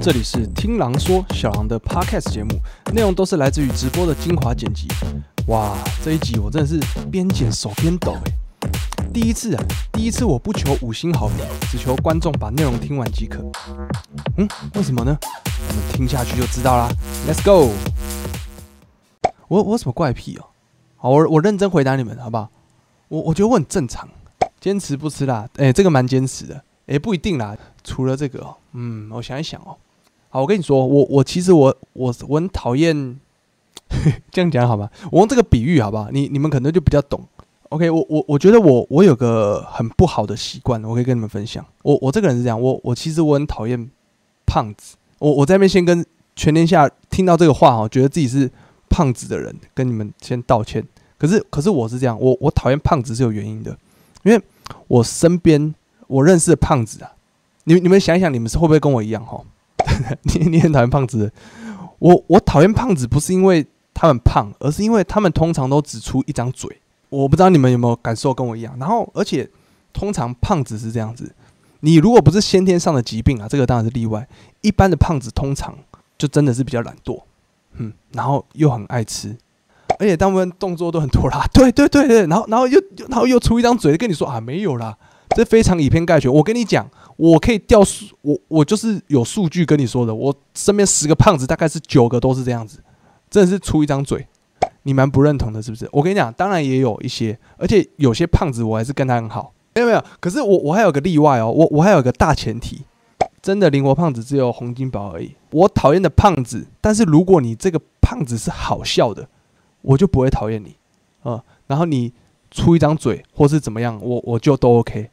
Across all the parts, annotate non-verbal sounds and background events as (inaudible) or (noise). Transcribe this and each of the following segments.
这里是听狼说小狼的 Podcast 节目，内容都是来自于直播的精华剪辑。哇，这一集我真的是边剪手边抖诶。第一次啊，第一次我不求五星好评，只求观众把内容听完即可。嗯，为什么呢？我们听下去就知道啦。Let's go。我我什么怪癖哦？好，我我认真回答你们好不好？我我觉得我很正常，坚持不吃辣。诶，这个蛮坚持的。诶，不一定啦。除了这个哦，嗯，我想一想哦。好，我跟你说，我我其实我我我很讨厌 (laughs) 这样讲，好吧？我用这个比喻，好不好？你你们可能就比较懂。OK，我我我觉得我我有个很不好的习惯，我可以跟你们分享。我我这个人是这样，我我其实我很讨厌胖子。我我在那边先跟全天下听到这个话哦，觉得自己是胖子的人，跟你们先道歉。可是可是我是这样，我我讨厌胖子是有原因的，因为我身边我认识的胖子啊，你你们想一想，你们是会不会跟我一样哈？(laughs) 你你很讨厌胖子，我我讨厌胖子不是因为他们胖，而是因为他们通常都只出一张嘴。我不知道你们有没有感受跟我一样。然后，而且通常胖子是这样子，你如果不是先天上的疾病啊，这个当然是例外。一般的胖子通常就真的是比较懒惰，嗯，然后又很爱吃，而且大部分动作都很拖拉。(laughs) 对对对对，然后然后又然后又出一张嘴跟你说啊没有啦，这非常以偏概全。我跟你讲。我可以调数，我我就是有数据跟你说的。我身边十个胖子，大概是九个都是这样子，真的是出一张嘴，你蛮不认同的，是不是？我跟你讲，当然也有一些，而且有些胖子我还是跟他很好，没有没有。可是我我还有个例外哦，我我还有个大前提，真的灵活胖子只有洪金宝而已。我讨厌的胖子，但是如果你这个胖子是好笑的，我就不会讨厌你啊。然后你出一张嘴或是怎么样，我我就都 OK。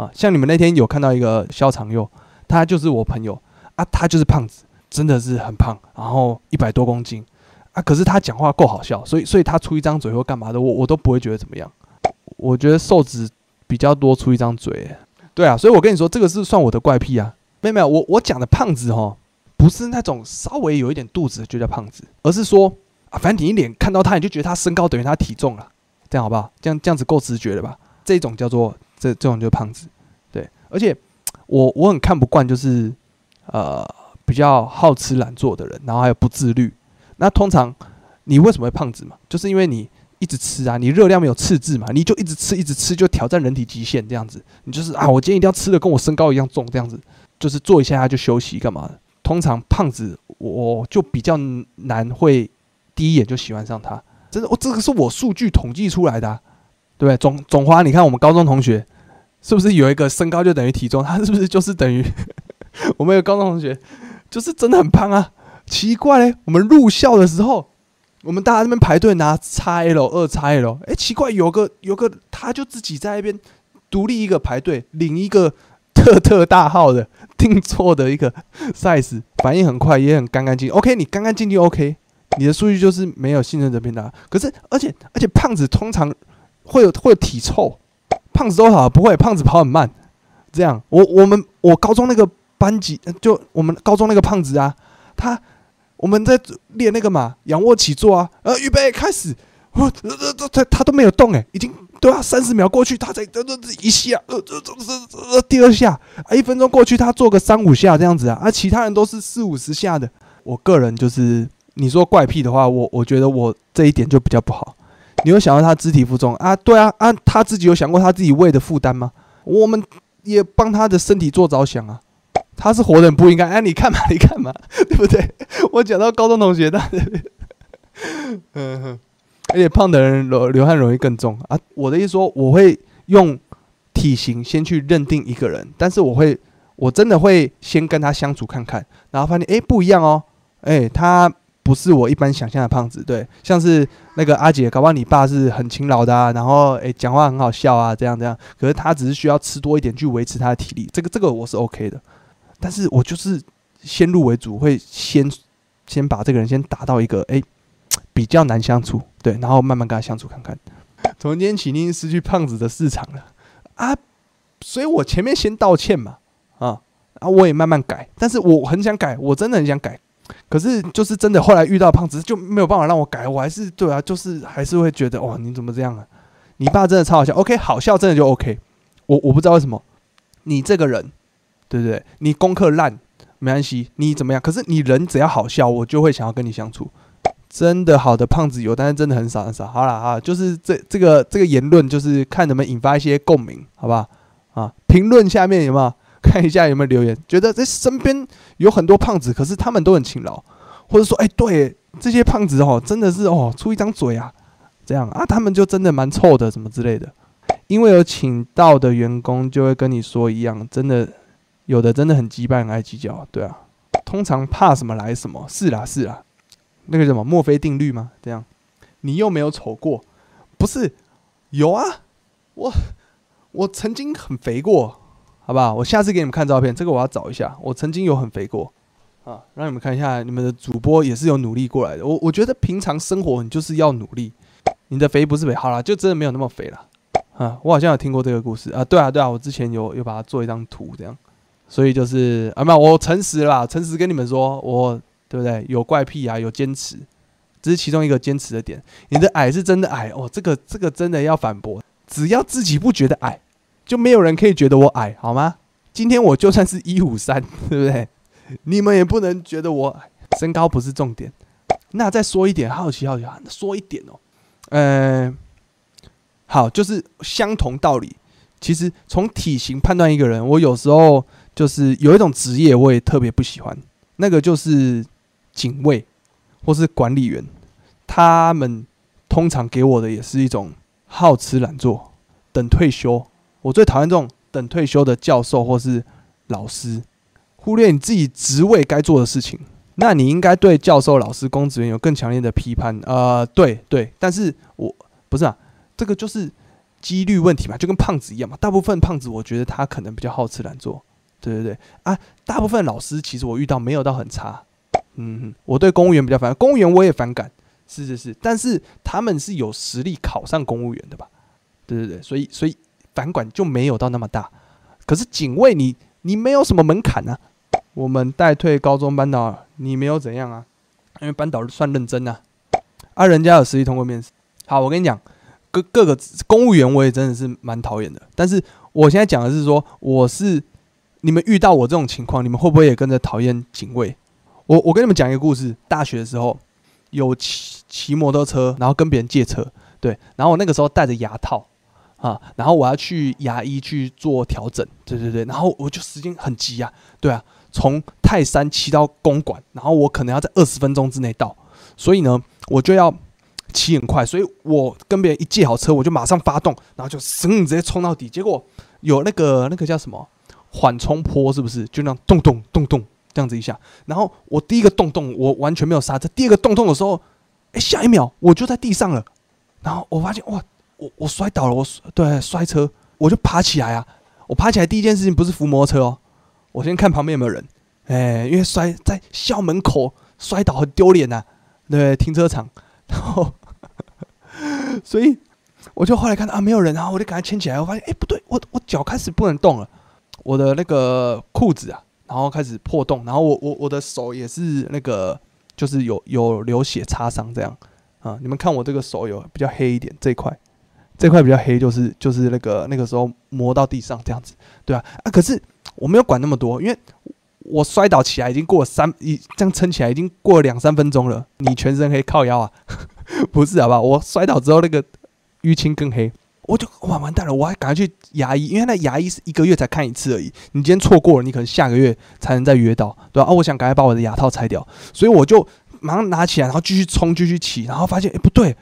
啊，像你们那天有看到一个肖长佑，他就是我朋友啊，他就是胖子，真的是很胖，然后一百多公斤啊，可是他讲话够好笑，所以所以他出一张嘴或干嘛的，我我都不会觉得怎么样。我觉得瘦子比较多出一张嘴，对啊，所以我跟你说，这个是算我的怪癖啊。没有没有，我我讲的胖子哈，不是那种稍微有一点肚子就叫胖子，而是说啊，反正你一脸看到他，你就觉得他身高等于他体重了，这样好不好？这样这样子够直觉的吧？这种叫做。这这种就是胖子，对，而且我我很看不惯，就是呃比较好吃懒做的人，然后还有不自律。那通常你为什么会胖子嘛？就是因为你一直吃啊，你热量没有赤字嘛，你就一直吃一直吃，就挑战人体极限这样子。你就是啊，我今天一定要吃的跟我身高一样重这样子，就是做一下就休息干嘛。通常胖子我就比较难会第一眼就喜欢上他，真的，我这个是我数据统计出来的。对不对？总总花，你看我们高中同学是不是有一个身高就等于体重？他是不是就是等于 (laughs) 我们有高中同学就是真的很胖啊？奇怪嘞！我们入校的时候，我们大家那边排队拿 XL 二 XL，哎，奇怪，有个有个他就自己在那边独立一个排队领一个特特大号的定做的一个 size，反应很快，也很干干净。OK，你干干净净 OK，你的数据就是没有信任的偏大。可是而且而且胖子通常。会有会有体臭，胖子都好不会，胖子跑很慢，这样我我们我高中那个班级就我们高中那个胖子啊，他我们在练那个嘛仰卧起坐啊，呃预备开始，呃呃这他他都没有动诶，已经都要三十秒过去，他才这这一下，呃这这这这第二下啊一分钟过去他做个三五下这样子啊，啊其他人都是四五十下的，我个人就是你说怪癖的话，我我觉得我这一点就比较不好。你有想到他肢体负重啊？对啊，啊，他自己有想过他自己胃的负担吗？我们也帮他的身体做着想啊。他是活人不应该哎，你看嘛，(laughs) 你看嘛，对不对？我讲到高中同学的，(laughs) 嗯哼，而且胖的人流流汗容易更重啊。我的意思说，我会用体型先去认定一个人，但是我会，我真的会先跟他相处看看，然后发现哎不一样哦，哎他。不是我一般想象的胖子，对，像是那个阿姐，搞不好你爸是很勤劳的啊，然后诶讲话很好笑啊，这样这样，可是他只是需要吃多一点去维持他的体力，这个这个我是 OK 的，但是我就是先入为主，会先先把这个人先打到一个诶比较难相处，对，然后慢慢跟他相处看看。从今天起，你已经失去胖子的市场了啊，所以我前面先道歉嘛，啊啊，我也慢慢改，但是我很想改，我真的很想改。可是就是真的，后来遇到胖子就没有办法让我改，我还是对啊，就是还是会觉得哇，你怎么这样啊？你爸真的超好笑，OK，好笑真的就 OK。我我不知道为什么，你这个人，对不对？你功课烂，没关系，你怎么样？可是你人只要好笑，我就会想要跟你相处。真的好的胖子有，但是真的很少很少。好了啊，就是这这个这个言论，就是看能不能引发一些共鸣，好不好？啊，评论下面有没有看一下有没有留言？觉得这身边有很多胖子，可是他们都很勤劳，或者说，哎，对这些胖子哦，真的是哦，出一张嘴啊，这样啊，他们就真的蛮臭的，什么之类的。因为有请到的员工就会跟你说一样，真的有的真的很羁绊，爱计较，对啊。通常怕什么来什么，是啦是啦。那个什么墨菲定律吗？这样，你又没有丑过，不是？有啊，我我曾经很肥过，好不好？我下次给你们看照片，这个我要找一下。我曾经有很肥过啊，让你们看一下，你们的主播也是有努力过来的。我我觉得平常生活你就是要努力，你的肥不是肥，好了，就真的没有那么肥了啊。我好像有听过这个故事啊，对啊对啊，我之前有有把它做一张图这样，所以就是啊，没有，我诚实啦，诚实跟你们说，我。对不对？有怪癖啊，有坚持，这是其中一个坚持的点。你的矮是真的矮哦，这个这个真的要反驳。只要自己不觉得矮，就没有人可以觉得我矮，好吗？今天我就算是一五三，(laughs) 对不对？你们也不能觉得我矮。身高不是重点。那再说一点，好奇好奇，说一点哦。呃，好，就是相同道理。其实从体型判断一个人，我有时候就是有一种职业，我也特别不喜欢，那个就是。警卫或是管理员，他们通常给我的也是一种好吃懒做，等退休。我最讨厌这种等退休的教授或是老师，忽略你自己职位该做的事情。那你应该对教授、老师、公职员有更强烈的批判。呃，对对，但是我不是啊，这个就是几率问题嘛，就跟胖子一样嘛。大部分胖子，我觉得他可能比较好吃懒做。对对对，啊，大部分老师其实我遇到没有到很差。嗯，我对公务员比较反感，公务员我也反感，是是是，但是他们是有实力考上公务员的吧？对对对，所以所以反管就没有到那么大。可是警卫你你没有什么门槛啊，我们代退高中班导，你没有怎样啊？因为班导算认真啊，啊，人家有实力通过面试。好，我跟你讲，各各个公务员我也真的是蛮讨厌的。但是我现在讲的是说，我是你们遇到我这种情况，你们会不会也跟着讨厌警卫？我我跟你们讲一个故事。大学的时候有骑骑摩托车，然后跟别人借车，对。然后我那个时候戴着牙套啊，然后我要去牙医去做调整，对对对。然后我就时间很急啊，对啊，从泰山骑到公馆，然后我可能要在二十分钟之内到，所以呢，我就要骑很快。所以我跟别人一借好车，我就马上发动，然后就噌直接冲到底。结果有那个那个叫什么缓冲坡，是不是？就那样咚咚咚咚。这样子一下，然后我第一个动动，我完全没有刹车。第二个动动的时候，哎，下一秒我就在地上了。然后我发现，哇，我我摔倒了，我对摔车，我就爬起来啊。我爬起来第一件事情不是扶摩托车哦，我先看旁边有没有人。哎，因为摔在校门口摔倒很丢脸呐，对，停车场。然后，(laughs) 所以我就后来看到啊，没有人，然后我就赶快牵起来。我发现，哎，不对，我我脚开始不能动了，我的那个裤子啊。然后开始破洞，然后我我我的手也是那个，就是有有流血擦伤这样啊。你们看我这个手有比较黑一点，这一块这块比较黑，就是就是那个那个时候磨到地上这样子，对啊啊。可是我没有管那么多，因为我摔倒起来已经过了三一这样撑起来已经过了两三分钟了。你全身黑靠腰啊？(laughs) 不是好吧？我摔倒之后那个淤青更黑。我就哇完蛋了，我还赶快去牙医，因为那牙医是一个月才看一次而已。你今天错过了，你可能下个月才能再约到，对吧？啊，我想赶快把我的牙套拆掉，所以我就马上拿起来，然后继续冲，继续骑，然后发现哎不对，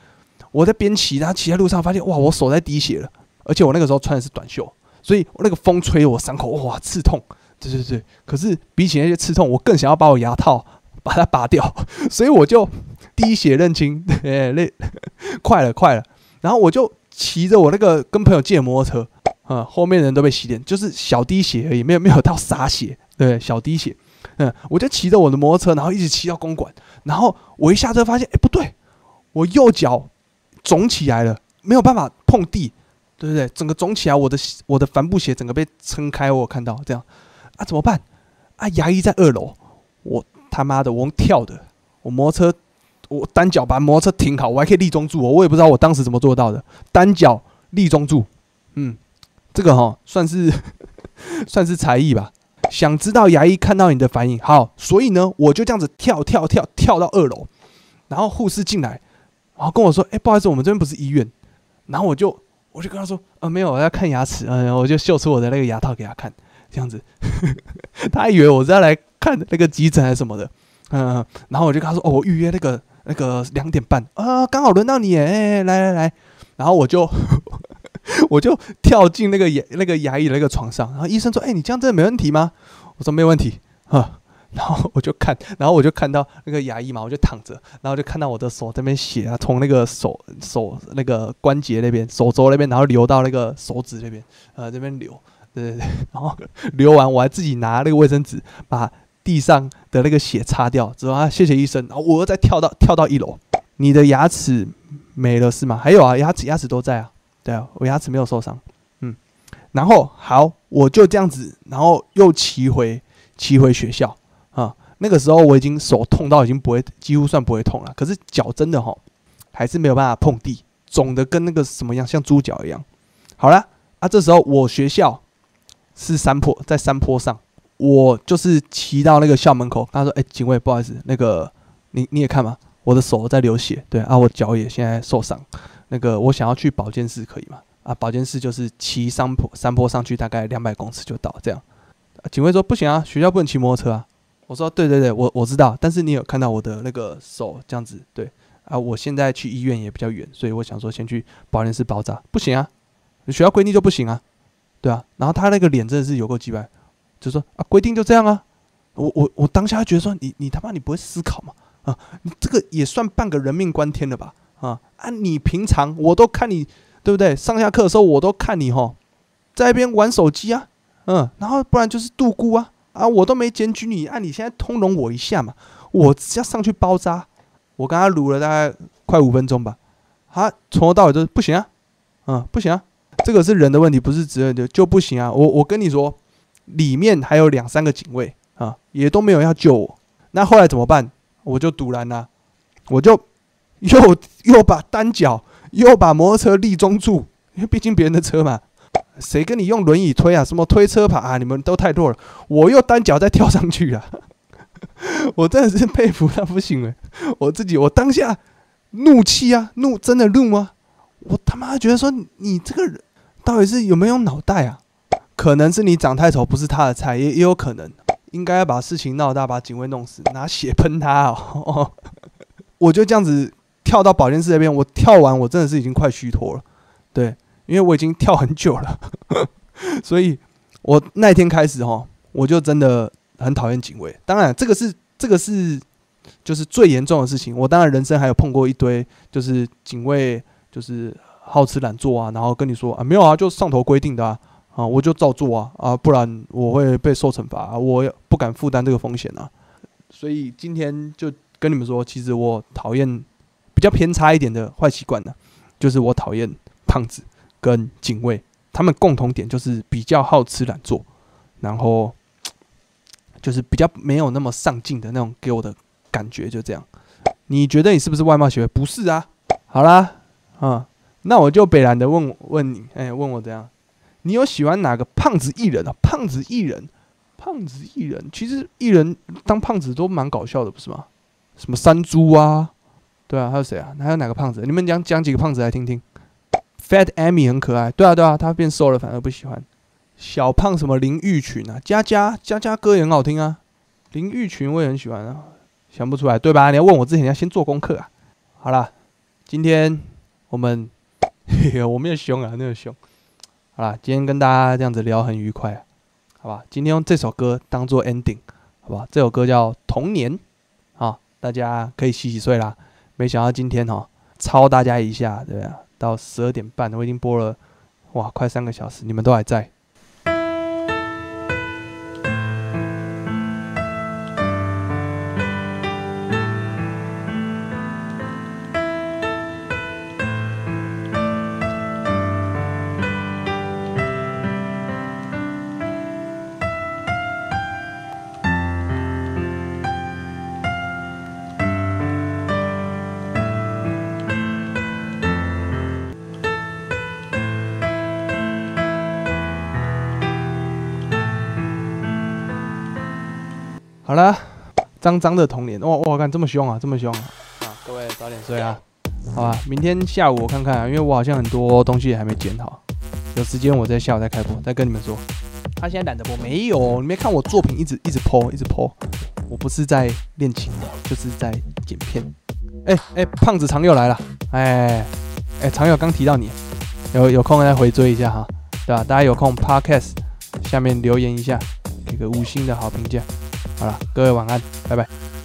我在边骑，然后骑在路上发现哇，我手在滴血了，而且我那个时候穿的是短袖，所以那个风吹我伤口哇刺痛，对对对。可是比起那些刺痛，我更想要把我牙套把它拔掉，(laughs) 所以我就滴血认亲，哎那 (laughs) 快了快了，然后我就。骑着我那个跟朋友借的摩托车，啊，后面人都被洗脸，就是小滴血而已，没有没有到洒血，对，小滴血，嗯，我就骑着我的摩托车，然后一直骑到公馆，然后我一下车发现，哎，不对，我右脚肿起来了，没有办法碰地，对不对？整个肿起来，我的我的帆布鞋整个被撑开，我看到这样，啊，怎么办？啊，牙医在二楼，我他妈的，我用跳的，我摩托车。我单脚把摩托车停好，我还可以立中柱哦。我也不知道我当时怎么做到的，单脚立中柱。嗯，这个哈算是 (laughs) 算是才艺吧。想知道牙医看到你的反应。好，所以呢，我就这样子跳跳跳跳到二楼，然后护士进来，然后跟我说：“哎，不好意思，我们这边不是医院。”然后我就我就跟他说：“呃，没有，我要看牙齿。”嗯，我就秀出我的那个牙套给他看，这样子，(laughs) 他以为我是要来看那个急诊还是什么的。嗯，然后我就跟他说：“哦，我预约那个那个两点半啊，刚好轮到你哎，来来来。”然后我就 (laughs) 我就跳进那个牙那个牙医的那个床上，然后医生说：“哎，你这样真的没问题吗？”我说：“没问题啊。”然后我就看，然后我就看到那个牙医嘛，我就躺着，然后就看到我的手这边血啊，从那个手手那个关节那边、手肘那边，然后流到那个手指那边，呃，这边流，对对对，(laughs) 然后流完我还自己拿那个卫生纸把。地上的那个血擦掉之后啊，谢谢医生。然后我又再跳到跳到一楼，你的牙齿没了是吗？还有啊，牙齿牙齿都在啊，对啊，我牙齿没有受伤。嗯，然后好，我就这样子，然后又骑回骑回学校。那个时候我已经手痛到已经不会，几乎算不会痛了。可是脚真的哈，还是没有办法碰地，肿的跟那个什么样，像猪脚一样。好了啊，这时候我学校是山坡，在山坡上。我就是骑到那个校门口，他说：“哎，警卫，不好意思，那个你你也看嘛，我的手在流血，对啊，我脚也现在受伤，那个我想要去保健室，可以吗？啊，保健室就是骑山坡山坡上去，大概两百公尺就到，这样。警卫说不行啊，学校不能骑摩托车啊。我说对对对，我我知道，但是你有看到我的那个手这样子，对啊，我现在去医院也比较远，所以我想说先去保健室包扎，不行啊，学校规定就不行啊，对啊，然后他那个脸真的是有够鸡掰。就说啊，规定就这样啊！我我我当下觉得说，你你他妈你不会思考吗？啊，你这个也算半个人命关天了吧？啊啊！你平常我都看你对不对？上下课的时候我都看你吼，在一边玩手机啊，嗯，然后不然就是度孤啊啊！我都没检举你，啊，你现在通融我一下嘛，我只要上去包扎，我跟他撸了大概快五分钟吧，他从头到尾都不行啊，嗯，不行啊，这个是人的问题，不是责任的就不行啊！我我跟你说。里面还有两三个警卫啊，也都没有要救我。那后来怎么办？我就堵拦了，我就又又把单脚又把摩托车立中柱，因为毕竟别人的车嘛，谁跟你用轮椅推啊？什么推车爬啊？你们都太弱了。我又单脚再跳上去了，(laughs) 我真的是佩服他不行哎！我自己我当下怒气啊，怒真的怒吗？我他妈觉得说你这个人到底是有没有脑袋啊？可能是你长太丑，不是他的菜，也也有可能。应该要把事情闹大，把警卫弄死，拿血喷他哦。(laughs) 我就这样子跳到保健室那边，我跳完，我真的是已经快虚脱了。对，因为我已经跳很久了，(laughs) 所以我那天开始哈，我就真的很讨厌警卫。当然，这个是这个是就是最严重的事情。我当然人生还有碰过一堆，就是警卫就是好吃懒做啊，然后跟你说啊，没有啊，就上头规定的啊。啊，我就照做啊啊，不然我会被受惩罚，我也不敢负担这个风险啊。所以今天就跟你们说，其实我讨厌比较偏差一点的坏习惯呢，就是我讨厌胖子跟警卫，他们共同点就是比较好吃懒做，然后就是比较没有那么上进的那种，给我的感觉就这样。你觉得你是不是外貌协会？不是啊。好啦，啊，那我就北然的问问你，哎，问我怎样？你有喜欢哪个胖子艺人啊？胖子艺人，胖子艺人，其实艺人当胖子都蛮搞笑的，不是吗？什么山猪啊，对啊，还有谁啊？还有哪个胖子？你们讲讲几个胖子来听听。Fat Amy 很可爱，对啊对啊，他变瘦了反而不喜欢。小胖什么林玉群啊？佳佳佳佳歌也很好听啊。林玉群我也很喜欢啊，想不出来对吧？你要问我之前要先做功课啊。好了，今天我们 (laughs) 我没有凶啊，没有凶。好啦，今天跟大家这样子聊很愉快，好吧？今天用这首歌当做 ending，好吧？这首歌叫《童年》，好，大家可以洗洗睡啦。没想到今天哈，超大家一下，对啊，到十二点半，我已经播了，哇，快三个小时，你们都还在。好了，脏脏的童年，哇哇，看这么凶啊，这么凶啊！啊，各位早点睡啊，好吧，明天下午我看看啊，因为我好像很多东西还没剪好，有时间我在下午再开播，再跟你们说。他现在懒得播，没有，你没看我作品一直一直播，一直播，我不是在练琴，就是在剪片。哎哎，胖子常友来了，哎哎，常友刚提到你，有有空再回追一下哈，对吧？大家有空 Podcast 下面留言一下，给个五星的好评价。好了，各位晚安，拜拜。